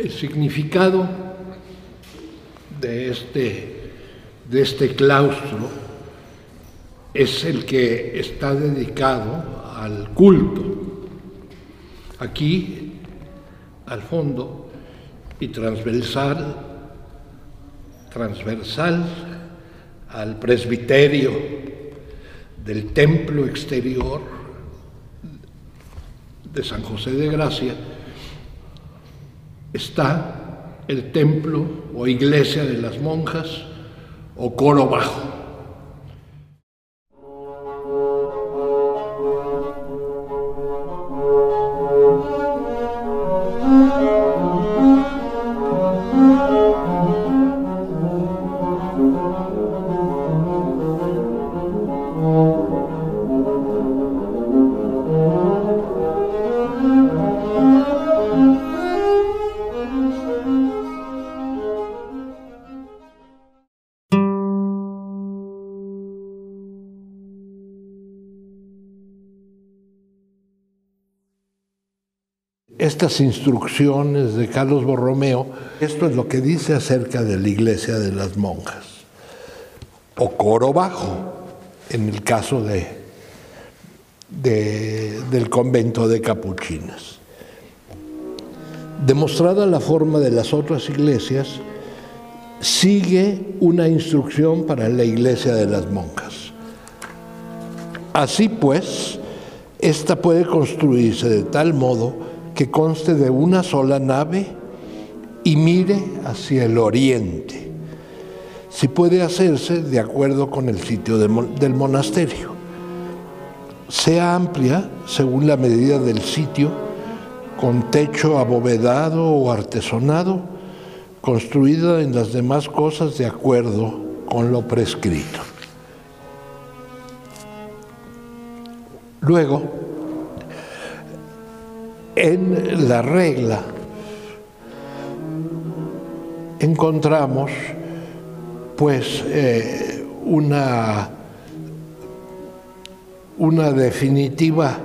El significado de este, de este claustro es el que está dedicado al culto. Aquí, al fondo, y transversal, transversal al presbiterio del templo exterior de San José de Gracia, está el templo o iglesia de las monjas o coro bajo. Estas instrucciones de Carlos Borromeo, esto es lo que dice acerca de la iglesia de las monjas, o coro bajo, en el caso de, del convento de capuchinas. Demostrada la forma de las otras iglesias, sigue una instrucción para la iglesia de las monjas. Así pues, esta puede construirse de tal modo que conste de una sola nave y mire hacia el oriente, si puede hacerse de acuerdo con el sitio del monasterio. Sea amplia según la medida del sitio, con techo abovedado o artesonado, construida en las demás cosas de acuerdo con lo prescrito. Luego, en la regla encontramos pues eh, una, una definitiva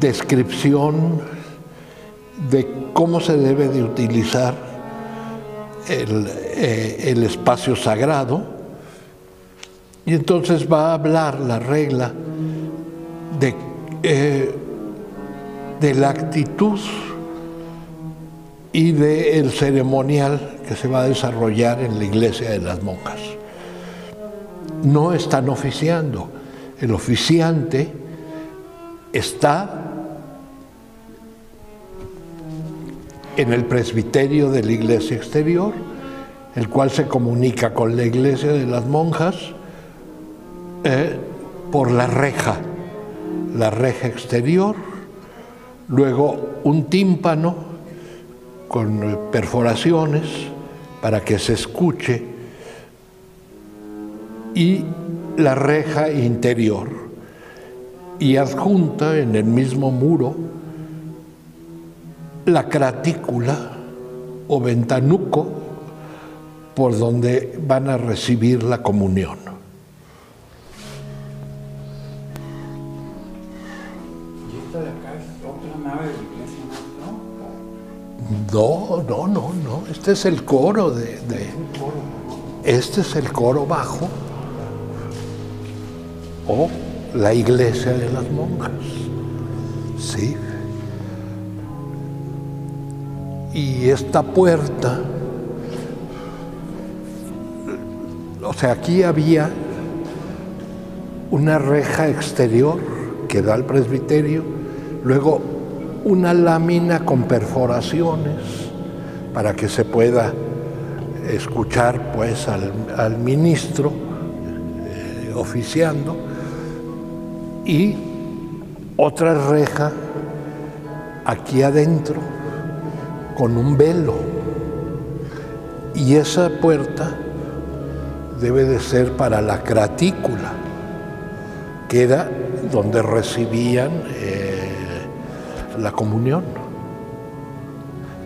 descripción de cómo se debe de utilizar el, eh, espacio sagrado. Y entonces va a hablar la regla de eh, de la actitud y del ceremonial que se va a desarrollar en la iglesia de las monjas. No están oficiando. El oficiante está en el presbiterio de la iglesia exterior, el cual se comunica con la iglesia de las monjas eh, por la reja, la reja exterior luego un tímpano con perforaciones para que se escuche y la reja interior y adjunta en el mismo muro la cratícula o ventanuco por donde van a recibir la comunión. No, no, no, no. Este es el coro de, Este es el coro bajo. O la iglesia de las monjas. Sí. Y esta puerta. O sea, aquí había una reja exterior que da al presbiterio, luego una lámina con perforaciones para que se pueda escuchar pues al, ministro eh, oficiando. Y otra reja aquí adentro con un velo. Y esa puerta debe de ser para la cratícula que era donde recibían eh, la comunión.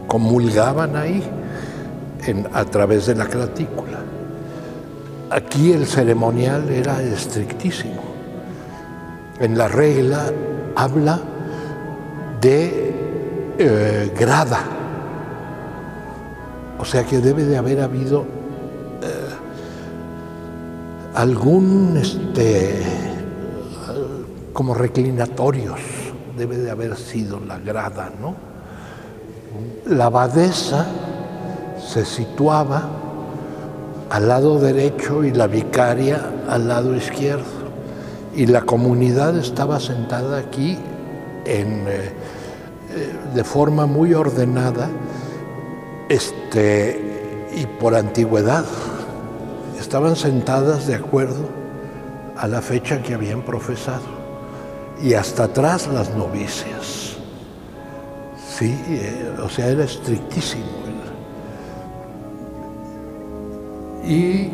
Comulgaban ahí a través de la clatícula. Aquí el ceremonial era estrictísimo. En la regla habla de eh, grada, O sea que debe de haber habido eh, algún, este, como reclinatorios, debe de haber sido la grada, ¿no? La abadesa se situaba al lado derecho y la vicaria al lado izquierdo. Y la comunidad estaba sentada aquí eh, eh, de forma muy ordenada este, y por antigüedad. Estaban sentadas de acuerdo a la fecha que habían profesado. Y hasta atrás las novicias. Sí, eh, o sea, era estrictísimo. Y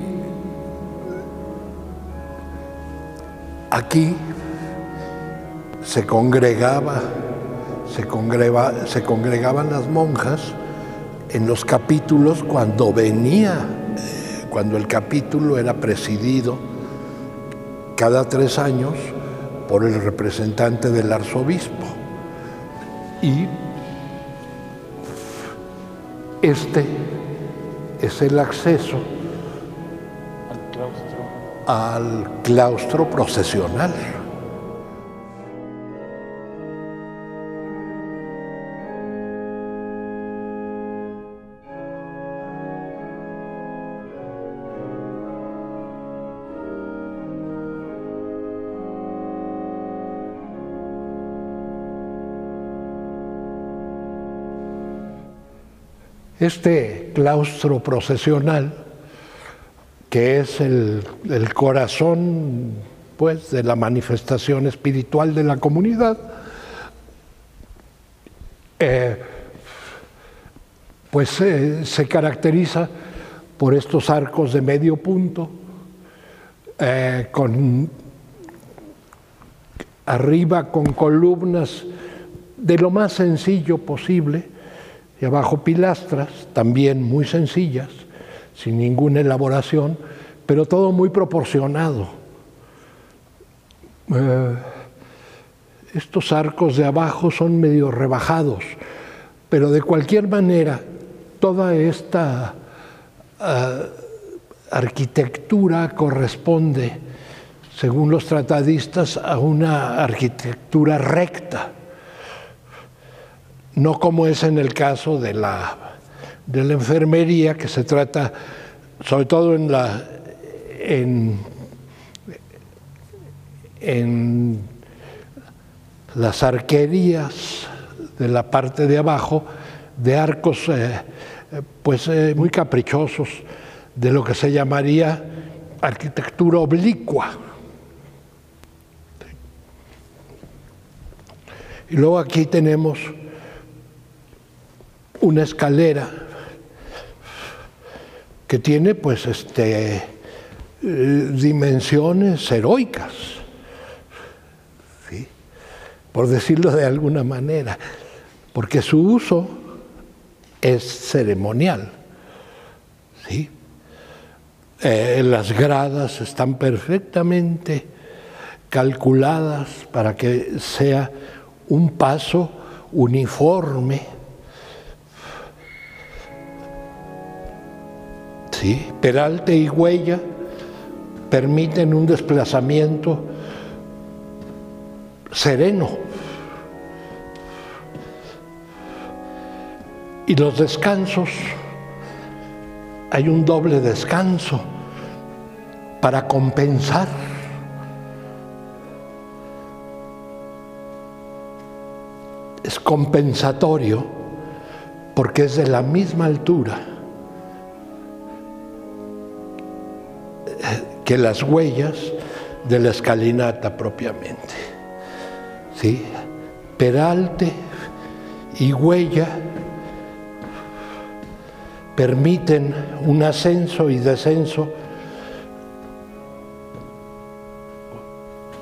aquí se congregaba, se, se congregaban las monjas en los capítulos cuando venía, eh, cuando el capítulo era presidido cada tres años por el representante del arzobispo. Y este es el acceso al claustro procesional. Este claustro procesional que es el, corazón pues, de la manifestación espiritual de la comunidad, eh, pues se caracteriza por estos arcos de medio punto, eh, con arriba con columnas de lo más sencillo posible y abajo pilastras también muy sencillas sin ninguna elaboración, pero todo muy proporcionado. Eh, estos arcos de abajo son medio rebajados, pero de cualquier manera, toda esta eh, arquitectura corresponde, según los tratadistas, a una arquitectura recta, no como es en el caso de la de la enfermería, que se trata sobre todo en, en las arquerías de la parte de abajo, de arcos eh, pues eh, muy caprichosos, de lo que se llamaría arquitectura oblicua. Y luego aquí tenemos una escalera que tiene pues este, eh, dimensiones heroicas, por decirlo de alguna manera, porque su uso es ceremonial. ¿sí? Eh, las gradas están perfectamente calculadas para que sea un paso uniforme Peralte y huella permiten un desplazamiento sereno. Y los descansos, hay un doble descanso para compensar. Es compensatorio porque es de la misma altura que las huellas de la escalinata propiamente. ¿Sí? Peralte y huella permiten un ascenso y descenso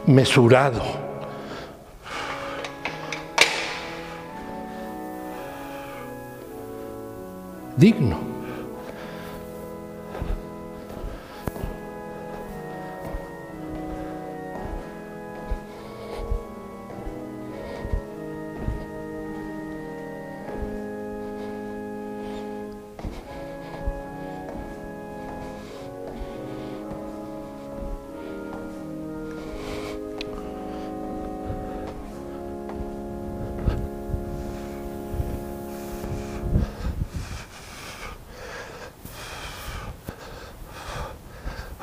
mesurado. digno.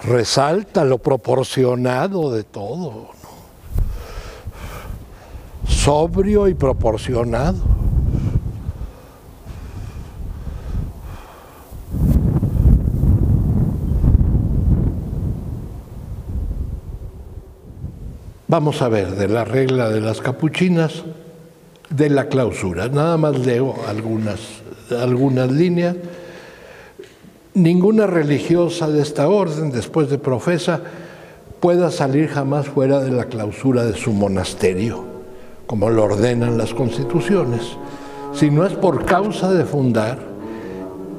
Resalta lo proporcionado de todo, sobrio y proporcionado. Vamos a ver de la regla de las capuchinas, de la clausura. Nada más leo algunas, algunas líneas. Ninguna religiosa de esta orden, después de profesa, pueda salir jamás fuera de la clausura de su monasterio, como lo ordenan las constituciones, si no es por causa de fundar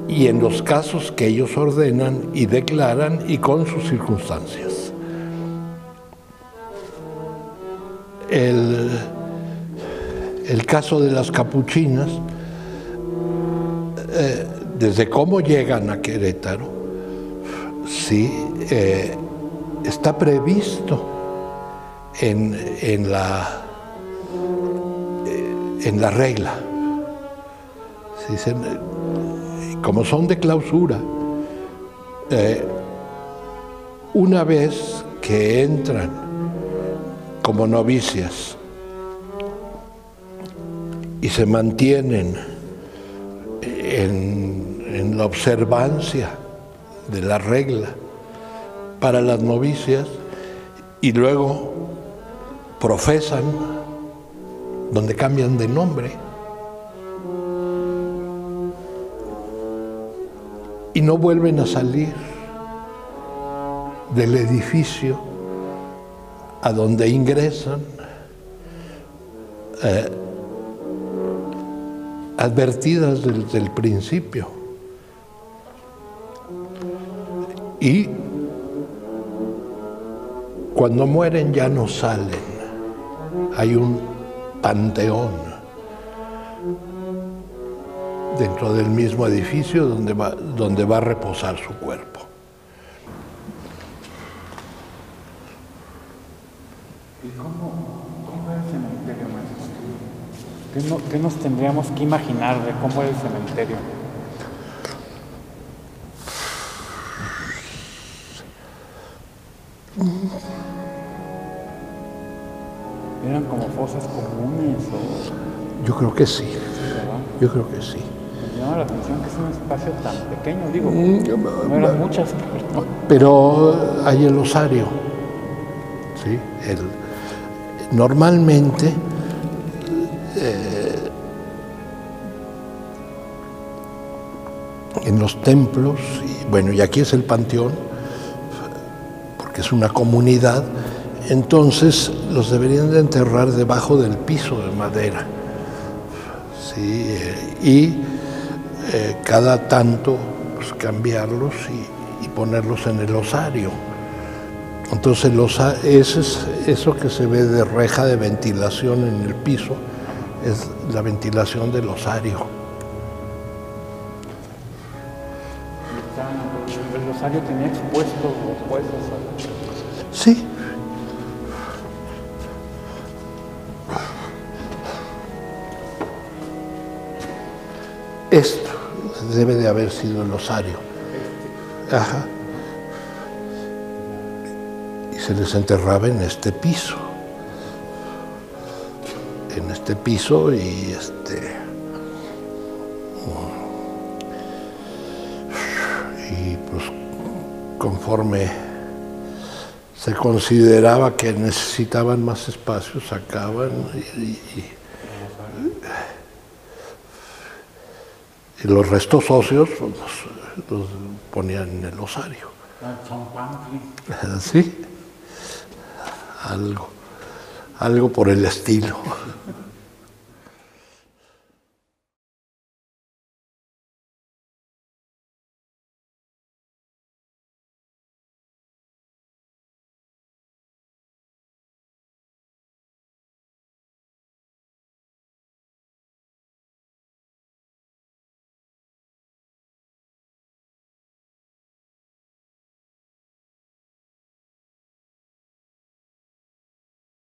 y en los casos que ellos ordenan y declaran y con sus circunstancias. el, el caso de las capuchinas, eh, desde cómo llegan a Querétaro, sí, eh, está previsto en, en, la, eh, en la regla. como son de clausura, una vez que entran como novicias y se mantienen en, la observancia de la regla para las novicias y luego profesan donde cambian de nombre y no vuelven a salir del edificio a donde ingresan eh, advertidas desde el principio. Y cuando mueren ya no salen. Hay un panteón dentro del mismo edificio donde va, donde va a reposar su cuerpo. ¿Qué, nos tendríamos que imaginar de cómo era el cementerio? ¿Eran como fosas comunes? Yo creo que sí. Yo creo que sí. Me llama la atención que es un espacio tan pequeño, digo, mm, no eran muchas. Pero hay el osario. ¿sí? El, normalmente eh, en los templos, y bueno, y aquí es el panteón, porque es una comunidad, entonces los deberían de enterrar debajo del piso de madera. Eh, y eh, cada tanto pues, cambiarlos y, ponerlos en el osario. Entonces los, es, eso que se ve de reja de ventilación en el piso, es la ventilación del osario. ¿El osario tenía expuestos los huesos? Sí. Esto debe de haber sido el osario. Ajá. Y se les enterraba en este piso en este piso y este y pues conforme se consideraba que necesitaban más espacio sacaban y, los restos óseos pues, los, ponían en el osario. Sí, algo algo por el estilo.